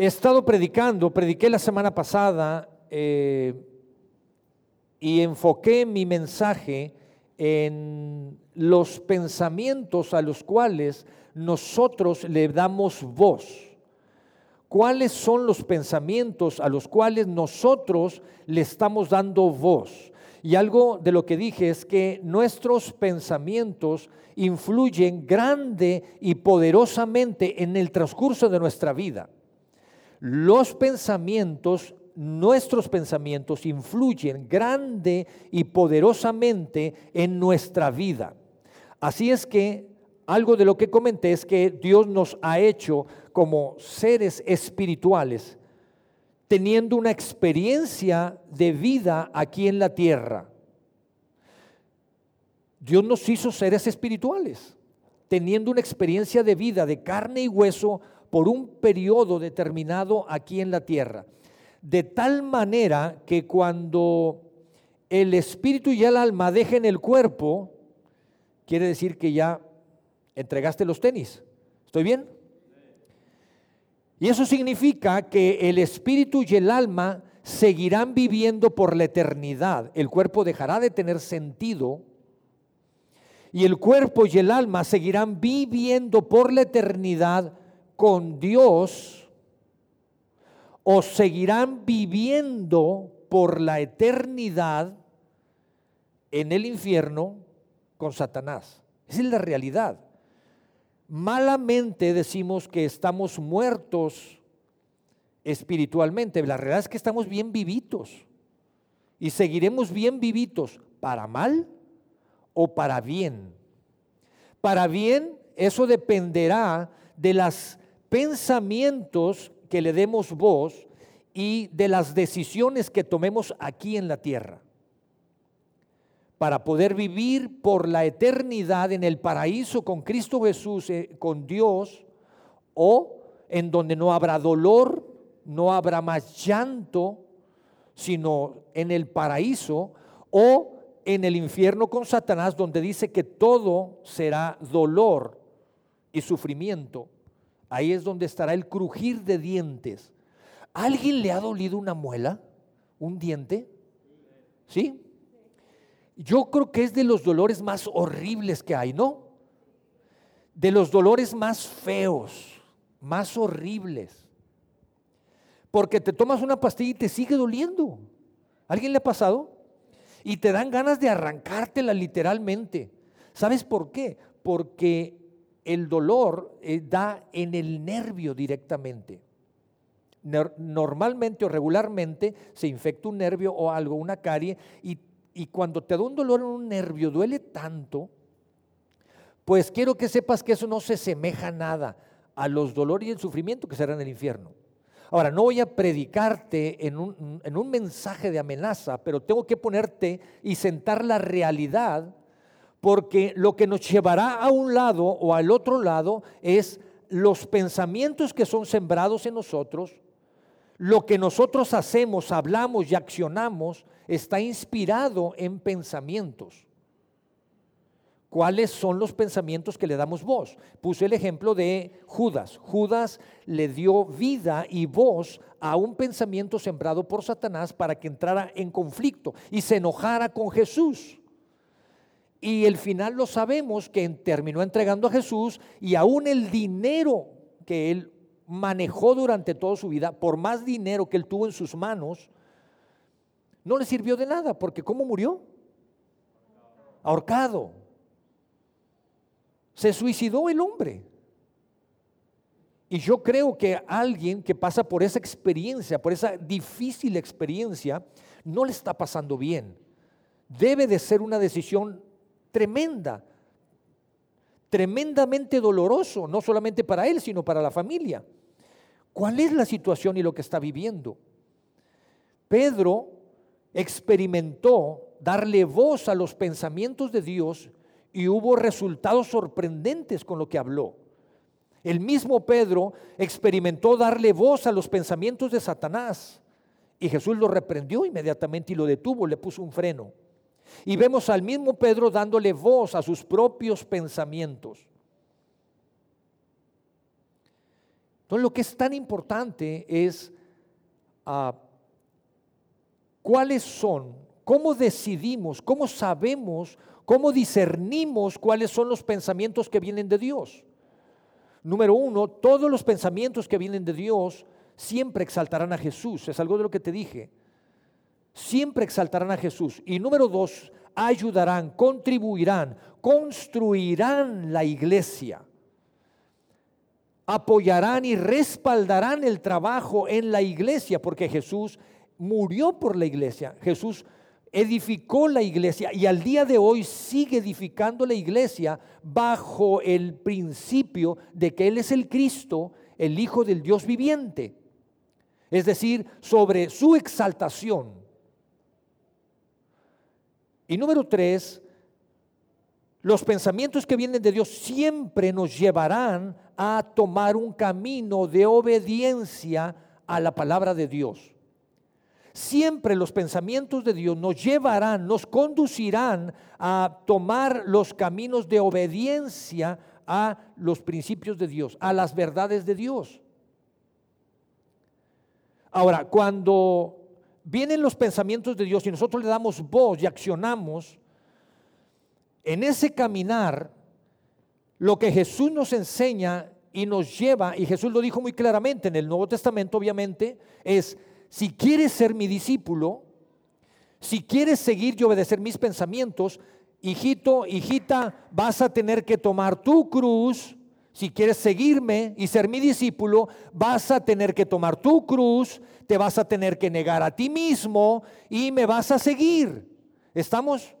He estado predicando, prediqué la semana pasada eh, y enfoqué mi mensaje en los pensamientos a los cuales nosotros le damos voz. ¿Cuáles son los pensamientos a los cuales nosotros le estamos dando voz? Y algo de lo que dije es que nuestros pensamientos influyen grande y poderosamente en el transcurso de nuestra vida. Los pensamientos, nuestros pensamientos influyen grande y poderosamente en nuestra vida. Así es que algo de lo que comenté es que Dios nos ha hecho como seres espirituales teniendo una experiencia de vida aquí en la tierra. Dios nos hizo seres espirituales, teniendo una experiencia de vida de carne y hueso por un periodo determinado aquí en la tierra. De tal manera que cuando el espíritu y el alma dejen el cuerpo, quiere decir que ya entregaste los tenis. ¿Estoy bien? Y eso significa que el espíritu y el alma seguirán viviendo por la eternidad. El cuerpo dejará de tener sentido y el cuerpo y el alma seguirán viviendo por la eternidad con Dios o seguirán viviendo por la eternidad en el infierno con Satanás. Esa es la realidad malamente decimos que estamos muertos espiritualmente. La realidad es que estamos bien vivitos y seguiremos bien vivitos para mal o para bien. Para bien, eso dependerá de los pensamientos que le demos voz y de las decisiones que tomemos aquí en la tierra para poder vivir por la eternidad en el paraíso con Cristo Jesús, eh, con Dios, o en donde no habrá dolor, no habrá más llanto, sino en el paraíso, o en el infierno con Satanás, donde dice que todo será dolor y sufrimiento. Ahí es donde estará el crujir de dientes. ¿Alguien le ha dolido una muela? ¿Un diente? ¿Sí? yo creo que es de los dolores más horribles que hay, ¿no? De los dolores más feos, más horribles. Porque te tomas una pastilla y te sigue doliendo. ¿Alguien le ha pasado? Y te dan ganas de arrancártela literalmente. ¿Sabes por qué? Porque el dolor eh, da en el nervio directamente. Normalmente o regularmente se infecta un nervio o algo, una carie, y y cuando te da un dolor en un nervio, duele tanto, pues quiero que sepas que eso no se semeja nada a los dolores y el sufrimiento que será en el infierno. Ahora, no voy a predicarte en un, en un mensaje de amenaza, pero tengo que ponerte y sentar la realidad, porque lo que nos llevará a un lado o al otro lado es los pensamientos que son sembrados en nosotros, lo que nosotros hacemos, hablamos y accionamos está inspirado en pensamientos. ¿Cuáles son los pensamientos que le damos voz? Puse el ejemplo de Judas. Judas le dio vida y voz a un pensamiento sembrado por Satanás para que entrara en conflicto y se enojara con Jesús. Y el final lo sabemos que terminó entregando a Jesús y aún el dinero que él manejó durante toda su vida, por más dinero que él tuvo en sus manos, no le sirvió de nada, porque ¿cómo murió? Ahorcado. Se suicidó el hombre. Y yo creo que alguien que pasa por esa experiencia, por esa difícil experiencia, no le está pasando bien. Debe de ser una decisión tremenda, tremendamente doloroso, no solamente para él, sino para la familia. ¿Cuál es la situación y lo que está viviendo? Pedro experimentó darle voz a los pensamientos de Dios y hubo resultados sorprendentes con lo que habló. El mismo Pedro experimentó darle voz a los pensamientos de Satanás y Jesús lo reprendió inmediatamente y lo detuvo, le puso un freno. Y vemos al mismo Pedro dándole voz a sus propios pensamientos. Entonces lo que es tan importante es ah, cuáles son, cómo decidimos, cómo sabemos, cómo discernimos cuáles son los pensamientos que vienen de Dios. Número uno, todos los pensamientos que vienen de Dios siempre exaltarán a Jesús. Es algo de lo que te dije. Siempre exaltarán a Jesús. Y número dos, ayudarán, contribuirán, construirán la iglesia. Apoyarán y respaldarán el trabajo en la iglesia, porque Jesús murió por la iglesia. Jesús edificó la iglesia y al día de hoy sigue edificando la iglesia bajo el principio de que Él es el Cristo, el Hijo del Dios viviente. Es decir, sobre su exaltación. Y número tres, los pensamientos que vienen de Dios siempre nos llevarán a tomar un camino de obediencia a la palabra de Dios. Siempre los pensamientos de Dios nos llevarán, nos conducirán a tomar los caminos de obediencia a los principios de Dios, a las verdades de Dios. Ahora, cuando vienen los pensamientos de Dios y nosotros le damos voz y accionamos, en ese caminar, lo que Jesús nos enseña y nos lleva, y Jesús lo dijo muy claramente en el Nuevo Testamento, obviamente, es si quieres ser mi discípulo, si quieres seguir y obedecer mis pensamientos, hijito, hijita, vas a tener que tomar tu cruz. Si quieres seguirme y ser mi discípulo, vas a tener que tomar tu cruz, te vas a tener que negar a ti mismo y me vas a seguir. ¿Estamos?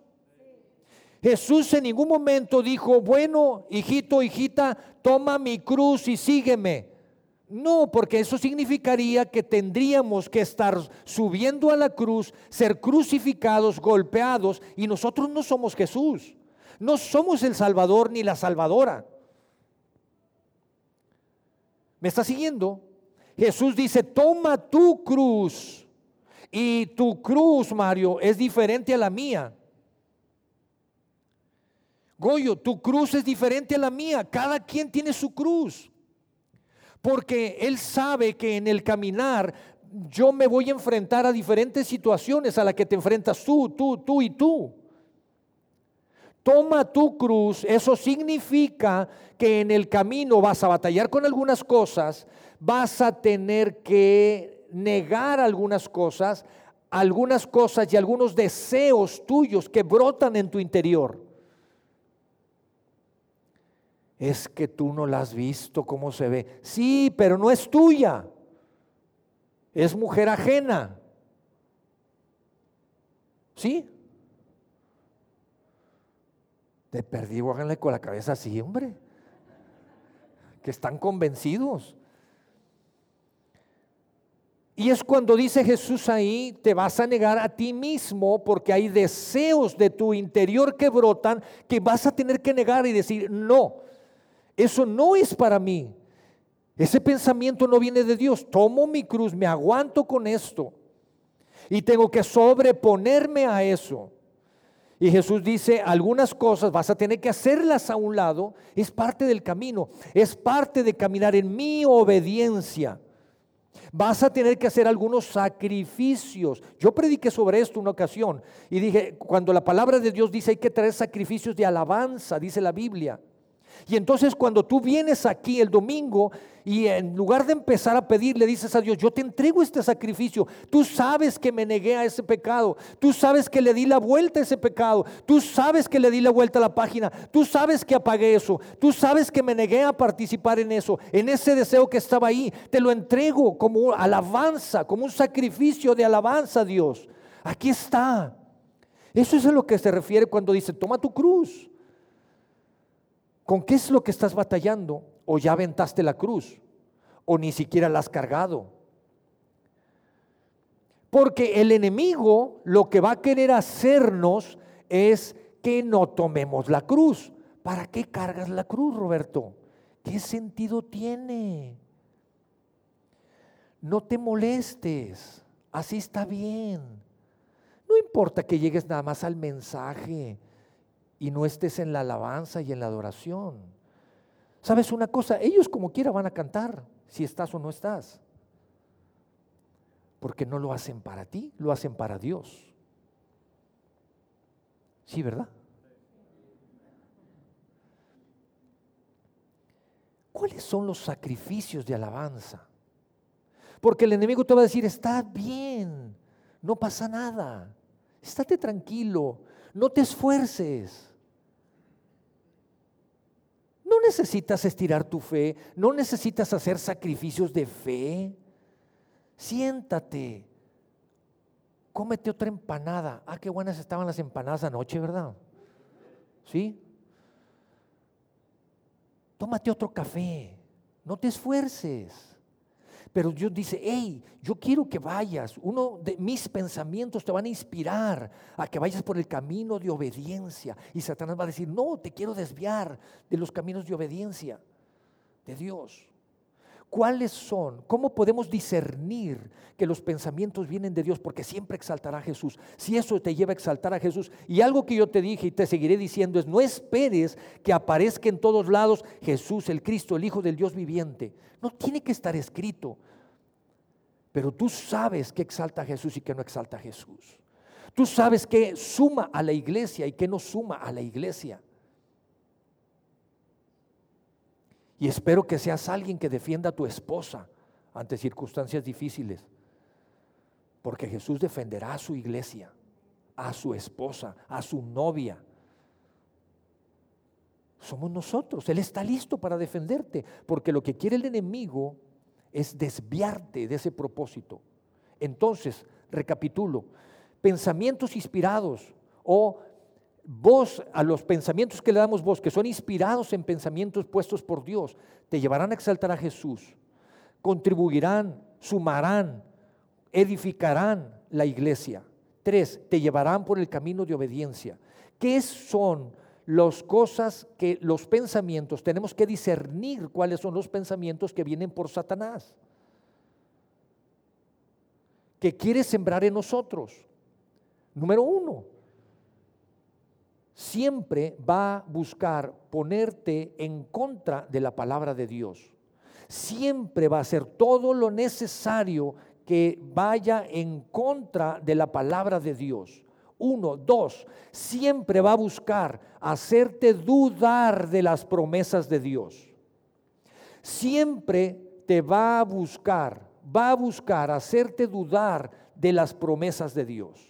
Jesús en ningún momento dijo, bueno, hijito, hijita, toma mi cruz y sígueme. No, porque eso significaría que tendríamos que estar subiendo a la cruz, ser crucificados, golpeados, y nosotros no somos Jesús. No somos el Salvador ni la Salvadora. ¿Me está siguiendo? Jesús dice, toma tu cruz. Y tu cruz, Mario, es diferente a la mía. Goyo, tu cruz es diferente a la mía. Cada quien tiene su cruz porque Él sabe que en el caminar yo me voy a enfrentar a diferentes situaciones a las que te enfrentas tú, tú, tú y tú. Toma tu cruz, eso significa que en el camino vas a batallar con algunas cosas, vas a tener que negar algunas cosas, algunas cosas y algunos deseos tuyos que brotan en tu interior es que tú no la has visto cómo se ve. Sí, pero no es tuya. Es mujer ajena. ¿Sí? De perdido, háganle con la cabeza así, hombre. Que están convencidos. Y es cuando dice Jesús ahí, te vas a negar a ti mismo porque hay deseos de tu interior que brotan que vas a tener que negar y decir, no, eso no es para mí. Ese pensamiento no viene de Dios. Tomo mi cruz, me aguanto con esto. Y tengo que sobreponerme a eso. Y Jesús dice, algunas cosas vas a tener que hacerlas a un lado. Es parte del camino. Es parte de caminar en mi obediencia. Vas a tener que hacer algunos sacrificios. Yo prediqué sobre esto una ocasión y dije, cuando la palabra de Dios dice hay que traer sacrificios de alabanza, dice la Biblia. Y entonces cuando tú vienes aquí el domingo y en lugar de empezar a pedir, le dices a Dios, yo te entrego este sacrificio. Tú sabes que me negué a ese pecado. Tú sabes que le di la vuelta a ese pecado. Tú sabes que le di la vuelta a la página. Tú sabes que apagué eso. Tú sabes que me negué a participar en eso. En ese deseo que estaba ahí. Te lo entrego como alabanza, como un sacrificio de alabanza a Dios. Aquí está. Eso es a lo que se refiere cuando dice, toma tu cruz. ¿Con qué es lo que estás batallando? ¿O ya aventaste la cruz? ¿O ni siquiera la has cargado? Porque el enemigo lo que va a querer hacernos es que no tomemos la cruz. ¿Para qué cargas la cruz, Roberto? ¿Qué sentido tiene? No te molestes, así está bien. No importa que llegues nada más al mensaje y no estés en la alabanza y en la adoración. ¿Sabes una cosa? Ellos como quiera van a cantar. si estás o no estás. Porque no lo hacen para ti, lo hacen para Dios. Sí, ¿verdad? ¿Cuáles son los sacrificios de alabanza? Porque el enemigo te va a decir, está bien, no pasa nada, estate tranquilo, no te esfuerces. No necesitas estirar tu fe, no necesitas hacer sacrificios de fe. Siéntate, cómete otra empanada. Ah, qué buenas estaban las empanadas anoche, ¿verdad? ¿Sí? Tómate otro café, no te esfuerces. Pero Dios dice, hey, yo quiero que vayas. Uno de mis pensamientos te van a inspirar a que vayas por el camino de obediencia. Y Satanás va a decir, no, te quiero desviar de los caminos de obediencia de Dios. ¿Cuáles son? ¿Cómo podemos discernir que los pensamientos vienen de Dios? Porque siempre exaltará a Jesús. Si eso te lleva a exaltar a Jesús. Y algo que yo te dije y te seguiré diciendo es, no esperes que aparezca en todos lados Jesús, el Cristo, el Hijo del Dios viviente. No tiene que estar escrito. Pero tú sabes que exalta a Jesús y que no exalta a Jesús. Tú sabes que suma a la iglesia y que no suma a la iglesia. Y espero que seas alguien que defienda a tu esposa ante circunstancias difíciles. Porque Jesús defenderá a su iglesia, a su esposa, a su novia. Somos nosotros. Él está listo para defenderte. Porque lo que quiere el enemigo es desviarte de ese propósito. Entonces, recapitulo. Pensamientos inspirados o vos, a los pensamientos que le damos vos, que son inspirados en pensamientos puestos por Dios, te llevarán a exaltar a Jesús, contribuirán, sumarán, edificarán la iglesia. Tres, te llevarán por el camino de obediencia. ¿Qué son las cosas que los pensamientos, tenemos que discernir cuáles son los pensamientos que vienen por Satanás? Que quiere sembrar en nosotros. Número uno, siempre va a buscar ponerte en contra de la palabra de Dios. Siempre va a hacer todo lo necesario que vaya en contra de la palabra de Dios. Uno, dos, siempre va a buscar hacerte dudar de las promesas de Dios. Siempre te va a buscar, va a buscar hacerte dudar de las promesas de Dios.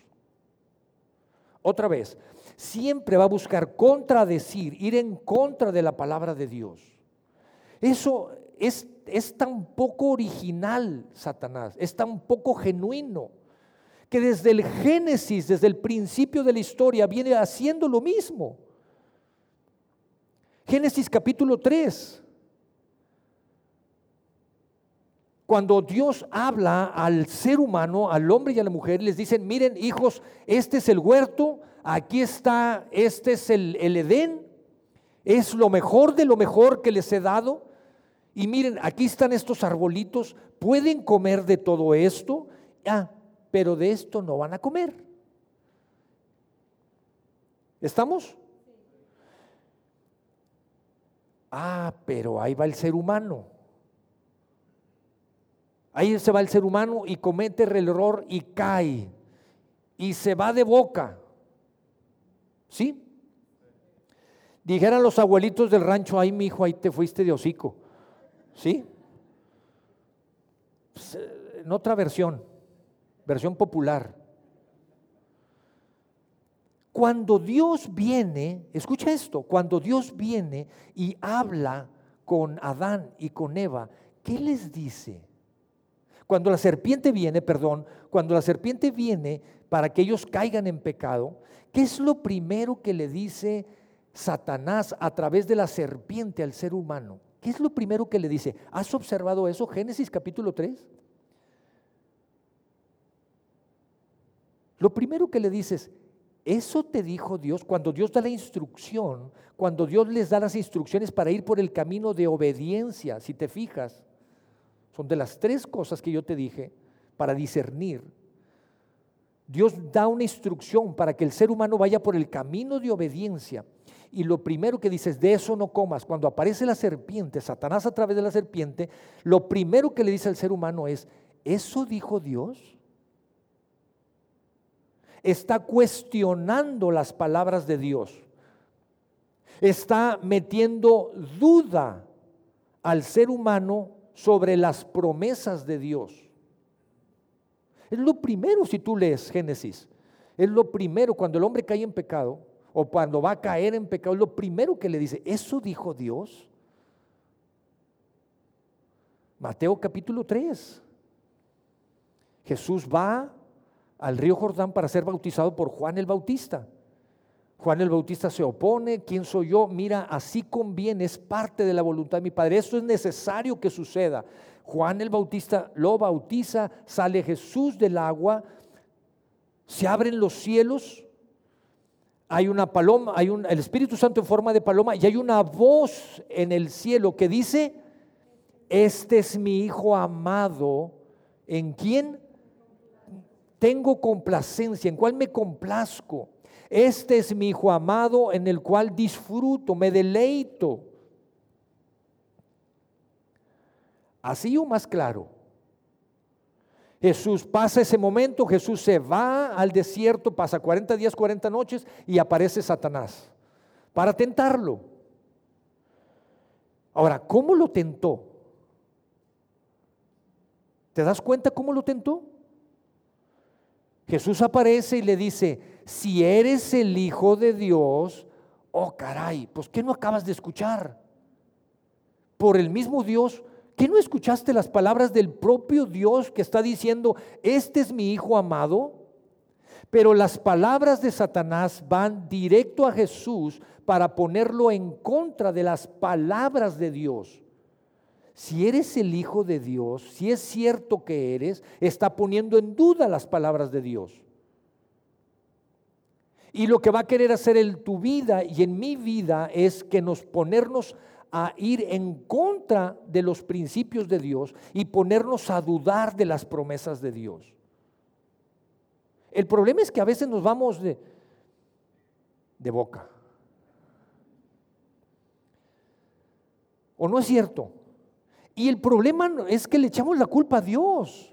Otra vez, siempre va a buscar contradecir, ir en contra de la palabra de Dios. Eso es, es tan poco original, Satanás, es tan poco genuino, que desde el Génesis, desde el principio de la historia, viene haciendo lo mismo. Génesis capítulo 3. Cuando Dios habla al ser humano, al hombre y a la mujer, les dicen, miren hijos, este es el huerto, aquí está, este es el, Edén, es lo mejor de lo mejor que les he dado. Y miren, aquí están estos arbolitos, pueden comer de todo esto, ah, pero de esto no van a comer. ¿Estamos? Ah, pero ahí va el ser humano. Ahí se va el ser humano y comete el error y cae. Y se va de boca. ¿Sí? Dijeran los abuelitos del rancho, ay mi hijo, ahí te fuiste de hocico. ¿Sí? Pues, eh, en otra versión, versión popular. Cuando Dios viene, escucha esto, cuando Dios viene y habla con Adán y con Eva, ¿qué les dice? Cuando la serpiente viene, perdón, cuando la serpiente viene para que ellos caigan en pecado, ¿Qué es lo primero que le dice Satanás a través de la serpiente al ser humano? ¿Qué es lo primero que le dice? ¿Has observado eso? Génesis capítulo 3. Lo primero que le dices, eso te dijo Dios cuando Dios da la instrucción, cuando Dios les da las instrucciones para ir por el camino de obediencia, si te fijas, son de las tres cosas que yo te dije para discernir Dios da una instrucción para que el ser humano vaya por el camino de obediencia. Y lo primero que dices, de eso no comas. Cuando aparece la serpiente, Satanás a través de la serpiente, lo primero que le dice al ser humano es, ¿eso dijo Dios? Está cuestionando las palabras de Dios. Está metiendo duda al ser humano sobre las promesas de Dios. Es lo primero si tú lees Génesis. Es lo primero cuando el hombre cae en pecado o cuando va a caer en pecado, es lo primero que le dice, ¿eso dijo Dios? Mateo capítulo 3. Jesús va al río Jordán para ser bautizado por Juan el Bautista. Juan el Bautista se opone, ¿quién soy yo? Mira, así conviene, es parte de la voluntad de mi Padre. Esto es necesario que suceda. Juan el Bautista lo bautiza, sale Jesús del agua, se abren los cielos, hay una paloma, hay un, el Espíritu Santo en forma de paloma y hay una voz en el cielo que dice, este es mi Hijo amado, en quien tengo complacencia, en cual me complazco. Este es mi Hijo amado en el cual disfruto, me deleito. Así o más claro. Jesús pasa ese momento, Jesús se va al desierto, pasa 40 días, 40 noches y aparece Satanás para tentarlo. Ahora, ¿cómo lo tentó? ¿Te das cuenta cómo lo tentó? Jesús aparece y le dice, si eres el Hijo de Dios, oh caray, pues ¿qué no acabas de escuchar? Por el mismo Dios, ¿qué no escuchaste las palabras del propio Dios que está diciendo, este es mi Hijo amado? Pero las palabras de Satanás van directo a Jesús para ponerlo en contra de las palabras de Dios si eres el Hijo de Dios, si es cierto que eres, está poniendo en duda las palabras de Dios. Y lo que va a querer hacer en tu vida y en mi vida es que nos ponernos a ir en contra de los principios de Dios y ponernos a dudar de las promesas de Dios. El problema es que a veces nos vamos de, de boca. ¿O no es cierto? Y el problema es que le echamos la culpa a Dios.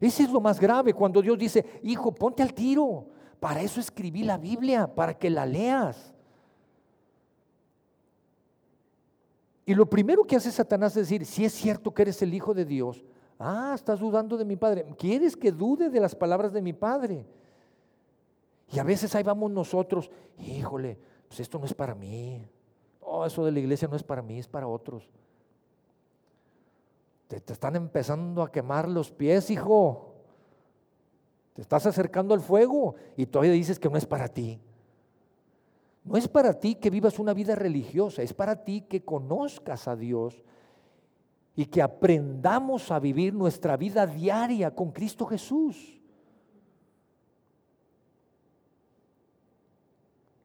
Ese es lo más grave cuando Dios dice, hijo, ponte al tiro. Para eso escribí la Biblia, para que la leas. Y lo primero que hace Satanás es decir, si es cierto que eres el Hijo de Dios, ah, estás dudando de mi Padre. ¿Quieres que dude de las palabras de mi Padre? Y a veces ahí vamos nosotros, híjole, pues esto no es para mí. Oh, eso de la iglesia no es para mí, es para otros. Te, están empezando a quemar los pies, hijo. Te estás acercando al fuego y todavía dices que no es para ti. No es para ti que vivas una vida religiosa, es para ti que conozcas a Dios y que aprendamos a vivir nuestra vida diaria con Cristo Jesús.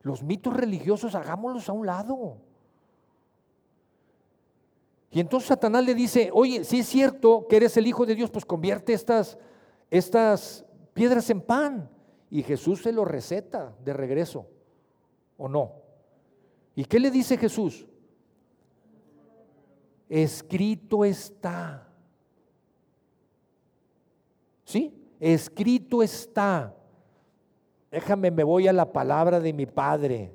Los mitos religiosos hagámoslos a un lado. Y entonces Satanás le dice, oye, si es cierto que eres el Hijo de Dios, pues convierte estas, estas piedras en pan. Y Jesús se lo receta de regreso, ¿o no? ¿Y qué le dice Jesús? Escrito está. ¿Sí? Escrito está. Déjame, me voy a la palabra de mi Padre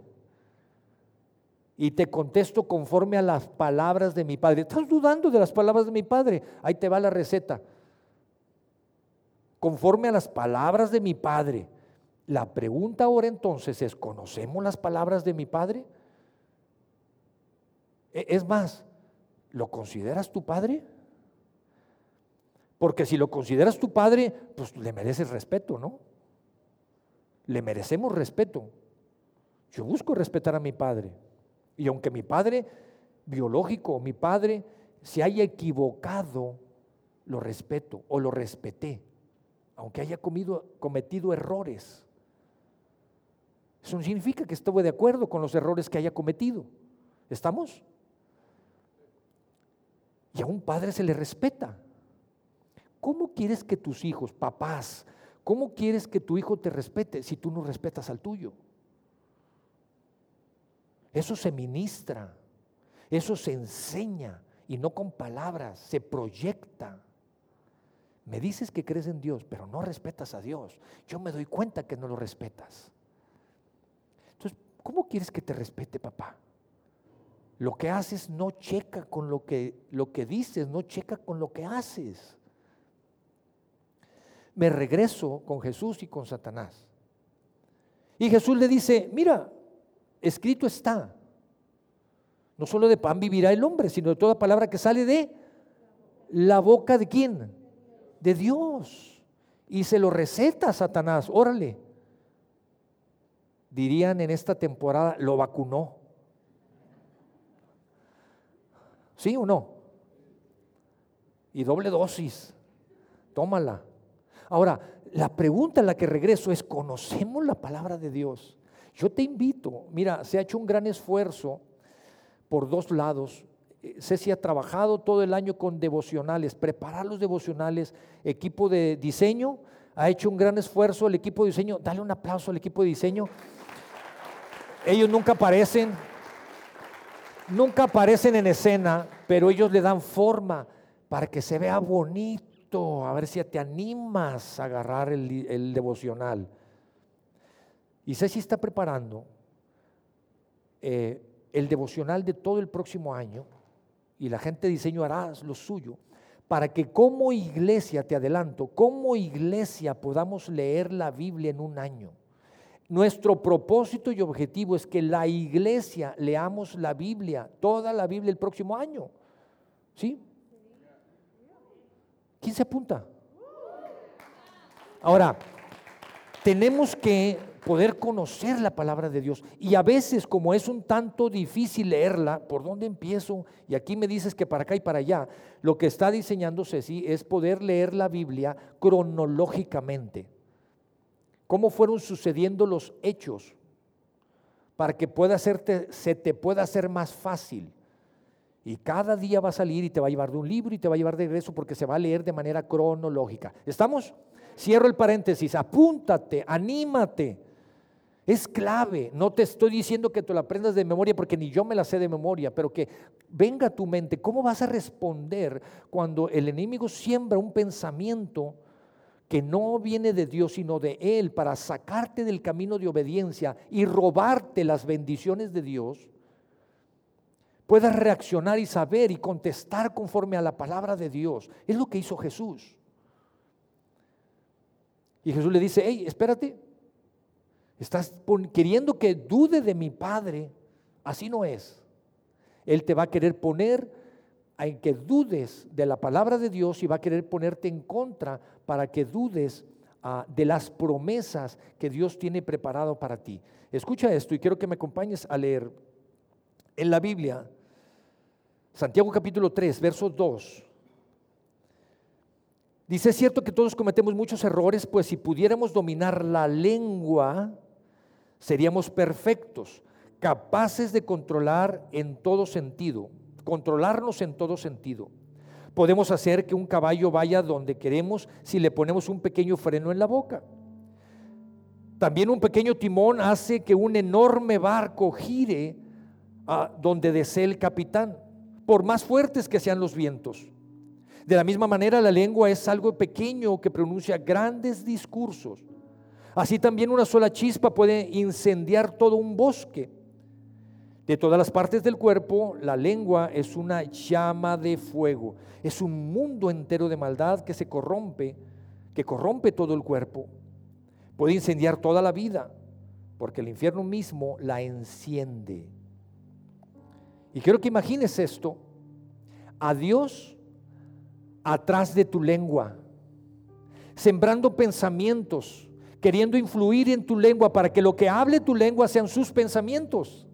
y te contesto conforme a las palabras de mi Padre. ¿Estás dudando de las palabras de mi Padre? Ahí te va la receta. Conforme a las palabras de mi Padre. La pregunta ahora entonces es, ¿conocemos las palabras de mi Padre? E, es más, ¿lo consideras tu Padre? Porque si lo consideras tu Padre, pues le mereces respeto, ¿no? Le merecemos respeto. Yo busco respetar a mi Padre. Y aunque mi padre biológico, mi padre se haya equivocado, lo respeto o lo respeté, aunque haya cometido errores. Eso no significa que estuve de acuerdo con los errores que haya cometido. ¿Estamos? Y a un padre se le respeta. ¿Cómo quieres que tus hijos, papás, cómo quieres que tu hijo te respete si tú no respetas al tuyo? Eso se ministra, eso se enseña y no con palabras, se proyecta. Me dices que crees en Dios, pero no respetas a Dios. Yo me doy cuenta que no lo respetas. Entonces, ¿cómo quieres que te respete, papá? Lo que haces no checa con lo que, lo que dices, no checa con lo que haces. Me regreso con Jesús y con Satanás. Y Jesús le dice, mira, escrito está. No solo de pan vivirá el hombre, sino de toda palabra que sale de la boca de quién? De Dios. Y se lo receta a Satanás, órale. Dirían en esta temporada, lo vacunó. ¿Sí o no? Y doble dosis. Tómala. Ahora, la pregunta en la que regreso es, ¿conocemos la palabra de Dios? Yo te invito, mira, se ha hecho un gran esfuerzo por dos lados Ceci ha trabajado todo el año con devocionales, preparar los devocionales, equipo de diseño, ha hecho un gran esfuerzo el equipo de diseño, dale un aplauso al equipo de diseño. Ellos nunca aparecen, nunca aparecen en escena, pero ellos le dan forma para que se vea bonito, a ver si te animas a agarrar el, devocional. Y Ceci está preparando eh, el devocional de todo el próximo año y la gente de diseño hará lo suyo, para que como iglesia, te adelanto, como iglesia podamos leer la Biblia en un año. Nuestro propósito y objetivo es que la iglesia leamos la Biblia, toda la Biblia el próximo año. ¿Sí? ¿Quién se apunta? Ahora, tenemos que poder conocer la palabra de Dios. Y a veces, como es un tanto difícil leerla, ¿por dónde empiezo? Y aquí me dices que para acá y para allá. Lo que está diseñando Ceci es poder leer la Biblia cronológicamente. ¿Cómo fueron sucediendo los hechos? Para que pueda hacerte, se te pueda hacer más fácil. Y cada día va a salir y te va a llevar de un libro y te va a llevar de regreso porque se va a leer de manera cronológica. ¿Estamos? Cierro el paréntesis, apúntate, anímate. Es clave, no te estoy diciendo que te lo aprendas de memoria porque ni yo me la sé de memoria, pero que venga a tu mente, ¿cómo vas a responder cuando el enemigo siembra un pensamiento que no viene de Dios sino de Él para sacarte del camino de obediencia y robarte las bendiciones de Dios? Puedas reaccionar y saber y contestar conforme a la palabra de Dios. Es lo que hizo Jesús. Y Jesús le dice, hey, espérate, Estás queriendo que dude de mi Padre. Así no es. Él te va a querer poner en que dudes de la palabra de Dios y va a querer ponerte en contra para que dudes ah, de las promesas que Dios tiene preparado para ti. Escucha esto y quiero que me acompañes a leer en la Biblia, Santiago capítulo 3, verso 2. Dice, es cierto que todos cometemos muchos errores, pues si pudiéramos dominar la lengua, seríamos perfectos, capaces de controlar en todo sentido, controlarnos en todo sentido. Podemos hacer que un caballo vaya donde queremos si le ponemos un pequeño freno en la boca. También un pequeño timón hace que un enorme barco gire a donde desee el capitán, por más fuertes que sean los vientos. De la misma manera, la lengua es algo pequeño que pronuncia grandes discursos. Así también una sola chispa puede incendiar todo un bosque. De todas las partes del cuerpo, la lengua es una llama de fuego. Es un mundo entero de maldad que se corrompe, que corrompe todo el cuerpo. Puede incendiar toda la vida, porque el infierno mismo la enciende. Y quiero que imagines esto, a Dios atrás de tu lengua, sembrando pensamientos queriendo influir en tu lengua para que lo que hable tu lengua sean sus pensamientos,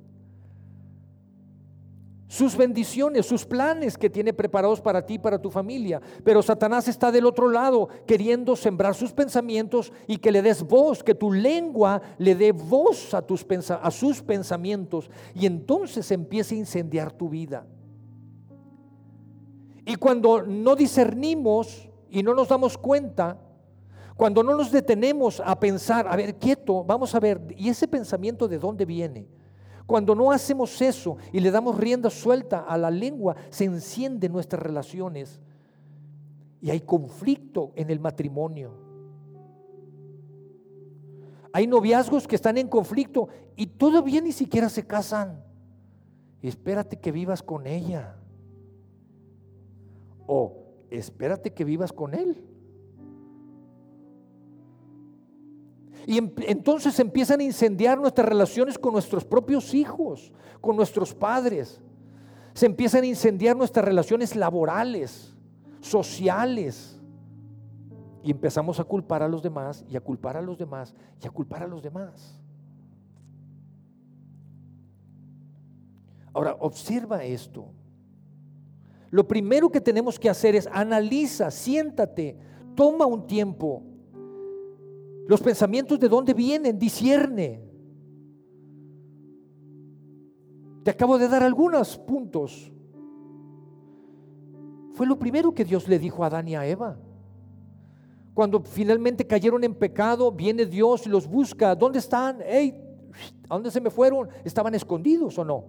sus bendiciones, sus planes que tiene preparados para ti y para tu familia. Pero Satanás está del otro lado queriendo sembrar sus pensamientos y que le des voz, que tu lengua le dé voz a, tus a sus pensamientos y entonces empiece a incendiar tu vida. Y cuando no discernimos y no nos damos cuenta, cuando no nos detenemos a pensar, a ver, quieto, vamos a ver, ¿y ese pensamiento de dónde viene? Cuando no hacemos eso y le damos rienda suelta a la lengua, se encienden nuestras relaciones y hay conflicto en el matrimonio. Hay noviazgos que están en conflicto y todavía ni siquiera se casan. espérate que vivas con ella. O espérate que vivas con él. Y em, entonces empiezan a incendiar nuestras relaciones con nuestros propios hijos, con nuestros padres. Se empiezan a incendiar nuestras relaciones laborales, sociales. Y empezamos a culpar a los demás y a culpar a los demás y a culpar a los demás. Ahora, observa esto. Lo primero que tenemos que hacer es analiza, siéntate, toma un tiempo los pensamientos de dónde vienen, discierne. Te acabo de dar algunos puntos. Fue lo primero que Dios le dijo a Adán y a Eva. Cuando finalmente cayeron en pecado, viene Dios y los busca. ¿Dónde están? Hey, ¿A dónde se me fueron? ¿Estaban escondidos o no?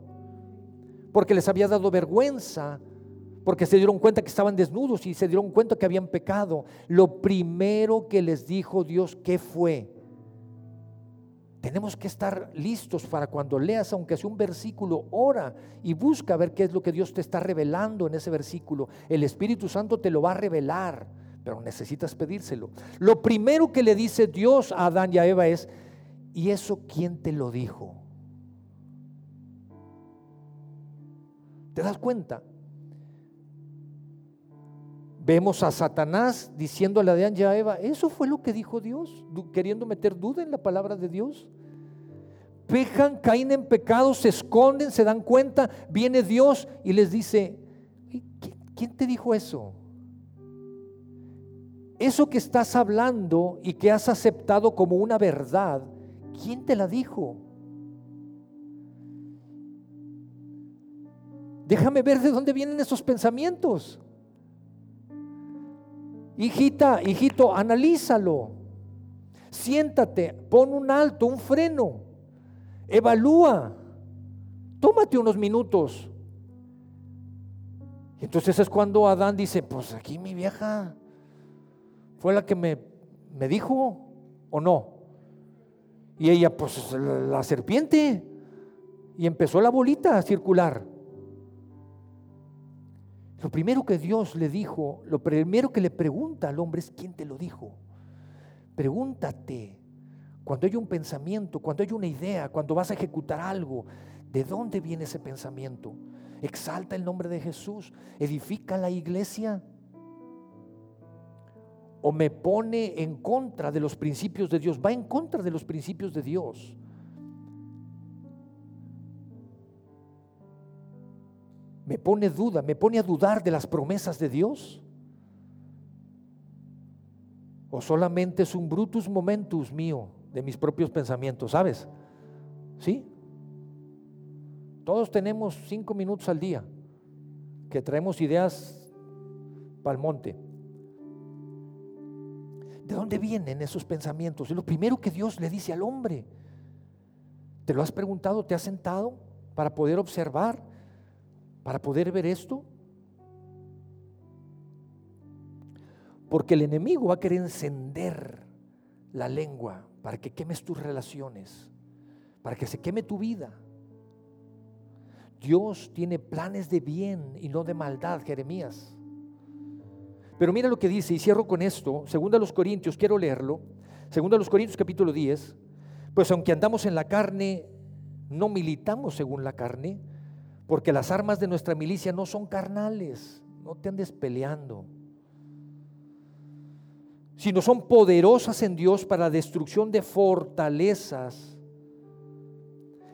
Porque les había dado vergüenza porque se dieron cuenta que estaban desnudos y se dieron cuenta que habían pecado. Lo primero que les dijo Dios, ¿qué fue? Tenemos que estar listos para cuando leas, aunque sea un versículo, ora y busca ver qué es lo que Dios te está revelando en ese versículo. El Espíritu Santo te lo va a revelar, pero necesitas pedírselo. Lo primero que le dice Dios a Adán y a Eva es, ¿y eso quién te lo dijo? ¿Te das cuenta? Vemos a Satanás diciéndole a Adán y a Eva, eso fue lo que dijo Dios, queriendo meter duda en la palabra de Dios. Pejan, caen en pecado, se esconden, se dan cuenta, viene Dios y les dice, ¿quién te dijo eso? Eso que estás hablando y que has aceptado como una verdad, ¿quién te la dijo? Déjame ver de dónde vienen esos pensamientos. Hijita, hijito, analízalo. Siéntate, pon un alto, un freno. Evalúa. Tómate unos minutos. Y entonces es cuando Adán dice, pues aquí mi vieja fue la que me, me dijo o no. Y ella, pues la serpiente. Y empezó la bolita a circular. Lo primero que Dios le dijo, lo primero que le pregunta al hombre es quién te lo dijo. Pregúntate, cuando hay un pensamiento, cuando hay una idea, cuando vas a ejecutar algo, ¿de dónde viene ese pensamiento? Exalta el nombre de Jesús, edifica la iglesia o me pone en contra de los principios de Dios, va en contra de los principios de Dios. Me pone duda, me pone a dudar de las promesas de Dios? ¿O solamente es un brutus momentus mío de mis propios pensamientos, sabes? ¿Sí? Todos tenemos cinco minutos al día que traemos ideas para el monte. ¿De dónde vienen esos pensamientos? Es lo primero que Dios le dice al hombre. ¿Te lo has preguntado? ¿Te has sentado para poder observar? Para poder ver esto? Porque el enemigo va a querer encender la lengua para que quemes tus relaciones, para que se queme tu vida. Dios tiene planes de bien y no de maldad, Jeremías. Pero mira lo que dice, y cierro con esto, segundo a los Corintios, quiero leerlo, segundo a los Corintios capítulo 10, pues aunque andamos en la carne, no militamos según la carne, porque las armas de nuestra milicia no son carnales, no te andes peleando, sino son poderosas en Dios para la destrucción de fortalezas,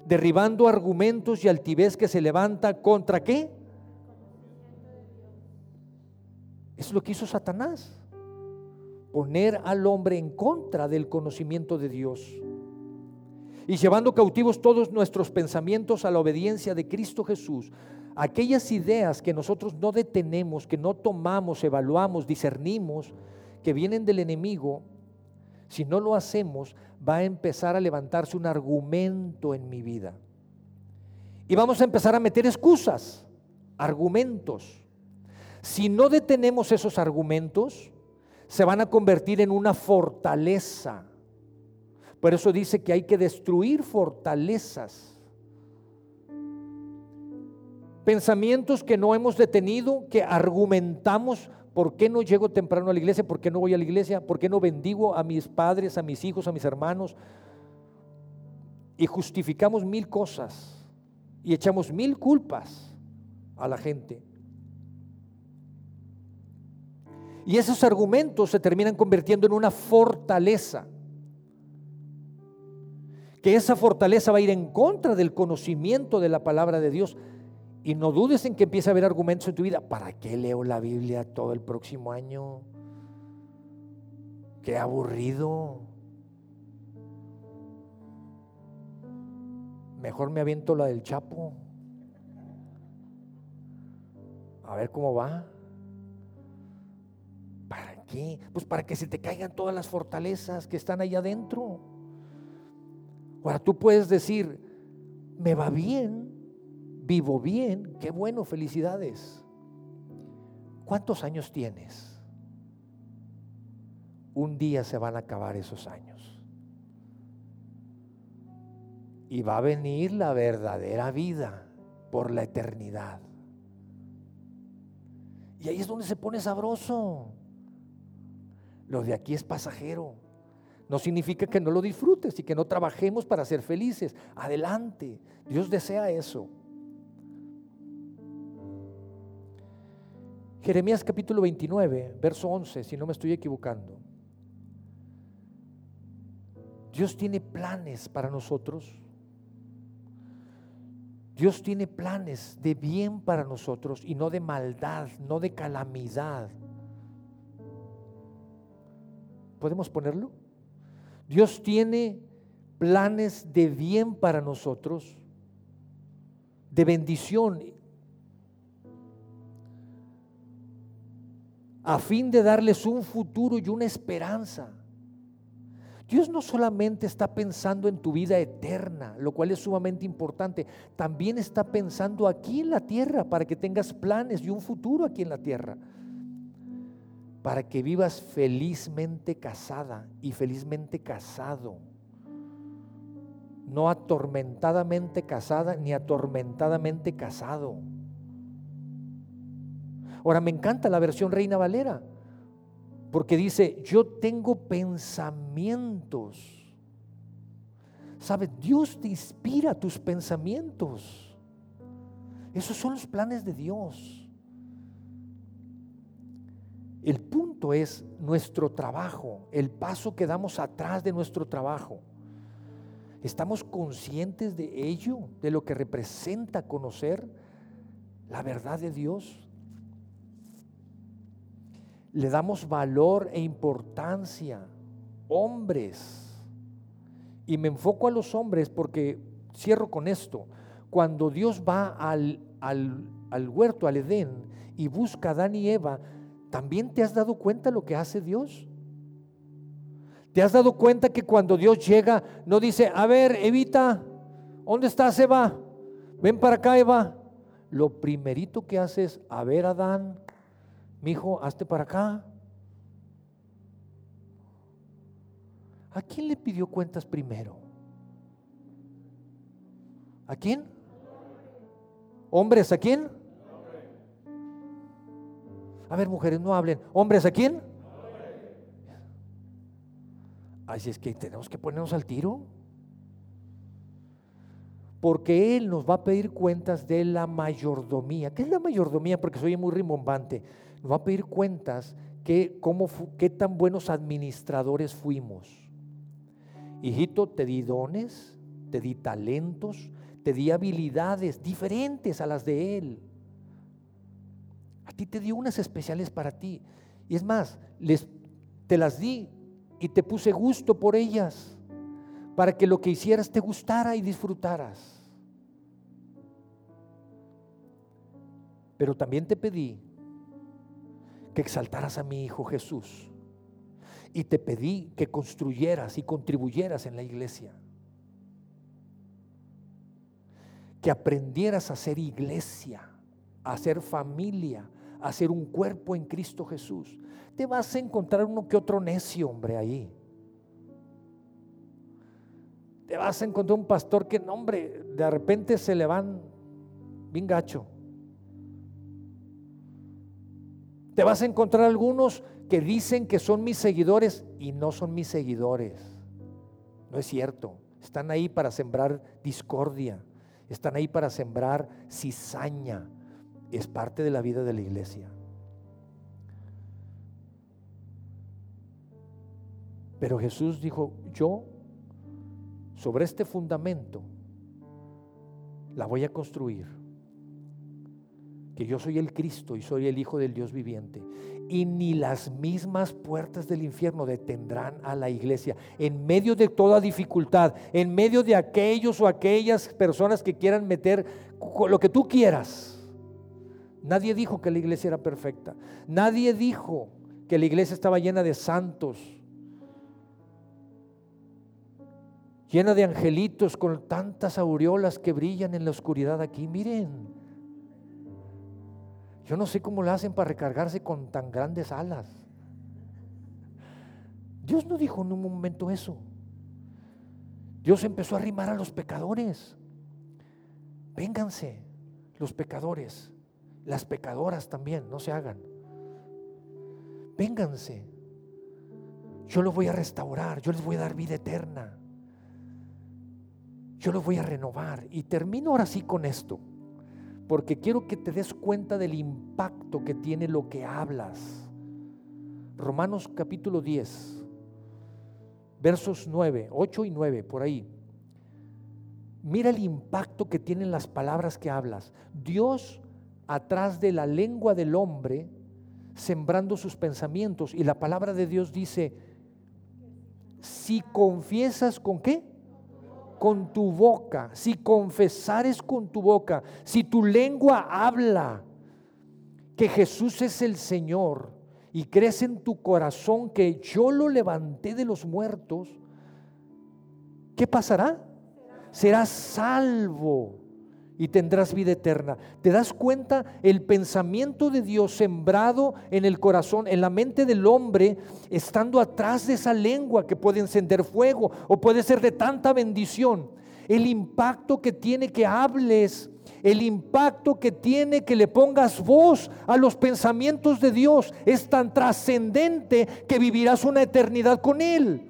derribando argumentos y altivez que se levanta contra qué? Es lo que hizo Satanás, poner al hombre en contra del conocimiento de Dios y llevando cautivos todos nuestros pensamientos a la obediencia de Cristo Jesús. Aquellas ideas que nosotros no detenemos, que no tomamos, evaluamos, discernimos, que vienen del enemigo, si no lo hacemos, va a empezar a levantarse un argumento en mi vida. Y vamos a empezar a meter excusas, argumentos. Si no detenemos esos argumentos, se van a convertir en una fortaleza. Por eso dice que hay que destruir fortalezas. Pensamientos que no hemos detenido, que argumentamos ¿Por qué no llego temprano a la iglesia? ¿Por qué no voy a la iglesia? ¿Por qué no bendigo a mis padres, a mis hijos, a mis hermanos? Y justificamos mil cosas y echamos mil culpas a la gente. Y esos argumentos se terminan convirtiendo en una fortaleza. Que esa fortaleza va a ir en contra del conocimiento de la palabra de Dios y no dudes en que empiece a haber argumentos en tu vida. ¿Para qué leo la Biblia todo el próximo año? Qué aburrido. Mejor me aviento la del Chapo. A ver cómo va. ¿Para qué? Pues para que se te caigan todas las fortalezas que están ahí adentro. Ahora tú puedes decir, me va bien, vivo bien, qué bueno, felicidades. ¿Cuántos años tienes? Un día se van a acabar esos años. Y va a venir la verdadera vida por la eternidad. Y ahí es donde se pone sabroso. Lo de aquí es pasajero. No significa que no lo disfrutes y que no trabajemos para ser felices. Adelante. Dios desea eso. Jeremías capítulo 29, verso 11, si no me estoy equivocando. Dios tiene planes para nosotros. Dios tiene planes de bien para nosotros y no de maldad, no de calamidad. ¿Podemos ponerlo? Dios tiene planes de bien para nosotros, de bendición a fin de darles un futuro y una esperanza. Dios no solamente está pensando en tu vida eterna, lo cual es sumamente importante, también está pensando aquí en la tierra para que tengas planes y un futuro aquí en la tierra, para que vivas felizmente casada y felizmente casado, no atormentadamente casada ni atormentadamente casado. Ahora me encanta la versión Reina Valera, porque dice, yo tengo pensamientos. ¿Sabes? Dios te inspira tus pensamientos. Esos son los planes de Dios. El punto es nuestro trabajo, el paso que damos atrás de nuestro trabajo. ¿Estamos conscientes de ello, de lo que representa conocer la verdad de Dios? le damos valor e importancia. Hombres. Y me enfoco a los hombres porque cierro con esto. Cuando Dios va al, al, huerto, al Edén, y busca a Adán y Eva, ¿también te has dado cuenta lo que hace Dios? ¿Te has dado cuenta que cuando Dios llega, no dice, a ver, Evita, ¿dónde estás, Eva? Ven para acá, Eva. Lo primerito que hace es, a ver, Adán, mi hijo, hazte para acá. ¿A quién le pidió cuentas primero? ¿A quién? ¿Hombres a quién? A ver, mujeres, no hablen. ¿Hombres a quién? Así es que tenemos que ponernos al tiro. Porque Él nos va a pedir cuentas de la mayordomía. ¿Qué es la mayordomía? Porque soy muy rimbombante nos va a pedir cuentas que cómo, qué tan buenos administradores fuimos. Hijito, te di dones, te di talentos, te di habilidades diferentes a las de Él. A ti te di unas especiales para ti. Y es más, les, te las di y te puse gusto por ellas, para que lo que hicieras te gustara y disfrutaras. Pero también te pedí que exaltaras a mi Hijo Jesús. Y te pedí que construyeras y contribuyeras en la iglesia. que aprendieras a ser iglesia, a ser familia, a ser un cuerpo en Cristo Jesús. Te vas a encontrar uno que otro necio, hombre, ahí. Te vas a encontrar un pastor que, no, hombre, de repente se le van bien gacho. Te vas a encontrar algunos que dicen que son mis seguidores y no son mis seguidores. No es cierto. Están ahí para sembrar discordia. Están ahí para sembrar cizaña. Es parte de la vida de la iglesia. Pero Jesús dijo, yo sobre este fundamento la voy a construir. Que yo soy el Cristo y soy el Hijo del Dios viviente. Y ni las mismas puertas del infierno detendrán a la iglesia. En medio de toda dificultad, en medio de aquellos o aquellas personas que quieran meter lo que tú quieras. Nadie dijo que la iglesia era perfecta. Nadie dijo que la iglesia estaba llena de santos llena de angelitos con tantas aureolas que brillan en la oscuridad aquí. Miren, yo no sé cómo lo hacen para recargarse con tan grandes alas. Dios no dijo en un momento eso. Dios empezó a arrimar a los pecadores. Vénganse los pecadores, las pecadoras también, no se hagan. Vénganse. Yo los voy a restaurar, yo les voy a dar vida eterna yo lo voy a renovar. Y termino ahora sí con esto, porque quiero que te des cuenta del impacto que tiene lo que hablas. Romanos capítulo 10, versos 9, 8 y 9, por ahí. Mira el impacto que tienen las palabras que hablas. Dios atrás de la lengua del hombre, sembrando sus pensamientos. Y la palabra de Dios dice, si confiesas con qué? con tu boca, si confesares con tu boca, si tu lengua habla que Jesús es el Señor y crees en tu corazón que yo lo levanté de los muertos, ¿qué pasará? Serás salvo y tendrás vida eterna. ¿Te das cuenta? El pensamiento de Dios sembrado en el corazón, en la mente del hombre, estando atrás de esa lengua que puede encender fuego o puede ser de tanta bendición. El impacto que tiene que hables, el impacto que tiene que le pongas voz a los pensamientos de Dios es tan trascendente que vivirás una eternidad con Él.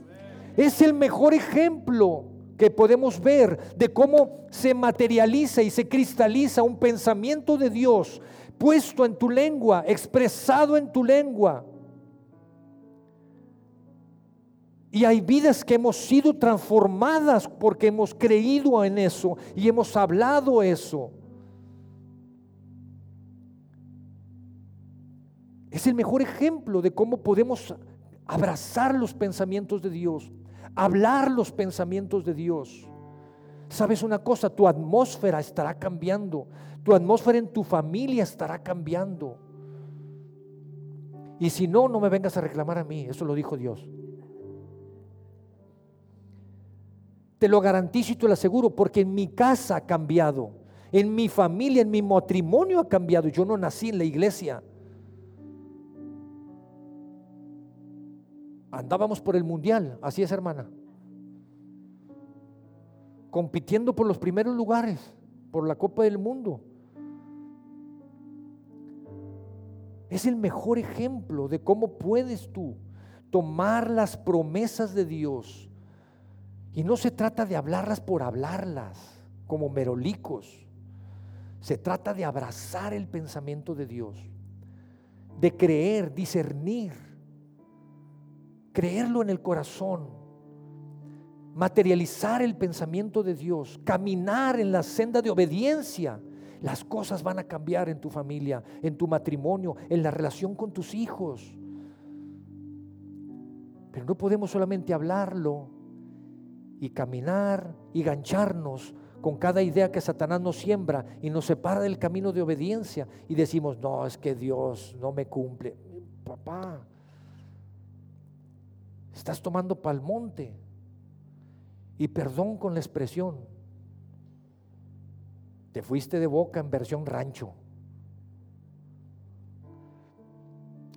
Es el mejor ejemplo que podemos ver de cómo se materializa y se cristaliza un pensamiento de Dios puesto en tu lengua, expresado en tu lengua. Y hay vidas que hemos sido transformadas porque hemos creído en eso y hemos hablado eso. Es el mejor ejemplo de cómo podemos abrazar los pensamientos de Dios hablar los pensamientos de Dios. ¿Sabes una cosa? Tu atmósfera estará cambiando. Tu atmósfera en tu familia estará cambiando. Y si no, no me vengas a reclamar a mí. Eso lo dijo Dios. Te lo garantizo y te lo aseguro porque en mi casa ha cambiado. En mi familia, en mi matrimonio ha cambiado. Yo no nací en la iglesia. Andábamos por el mundial, así es hermana. Compitiendo por los primeros lugares, por la Copa del Mundo. Es el mejor ejemplo de cómo puedes tú tomar las promesas de Dios. Y no se trata de hablarlas por hablarlas, como merolicos. Se trata de abrazar el pensamiento de Dios, de creer, discernir creerlo en el corazón, materializar el pensamiento de Dios, caminar en la senda de obediencia, las cosas van a cambiar en tu familia, en tu matrimonio, en la relación con tus hijos. Pero no podemos solamente hablarlo y caminar y gancharnos con cada idea que Satanás nos siembra y nos separa del camino de obediencia y decimos, no, es que Dios no me cumple. Papá, Estás tomando palmonte. Y perdón con la expresión. Te fuiste de boca en versión rancho.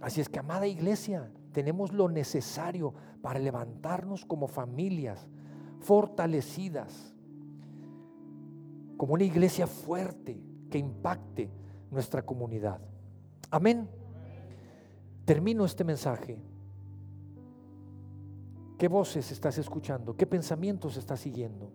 Así es que, amada iglesia, tenemos lo necesario para levantarnos como familias fortalecidas, como una iglesia fuerte que impacte nuestra comunidad. Amén. Termino este mensaje. ¿Qué voces estás escuchando? ¿Qué pensamientos estás siguiendo?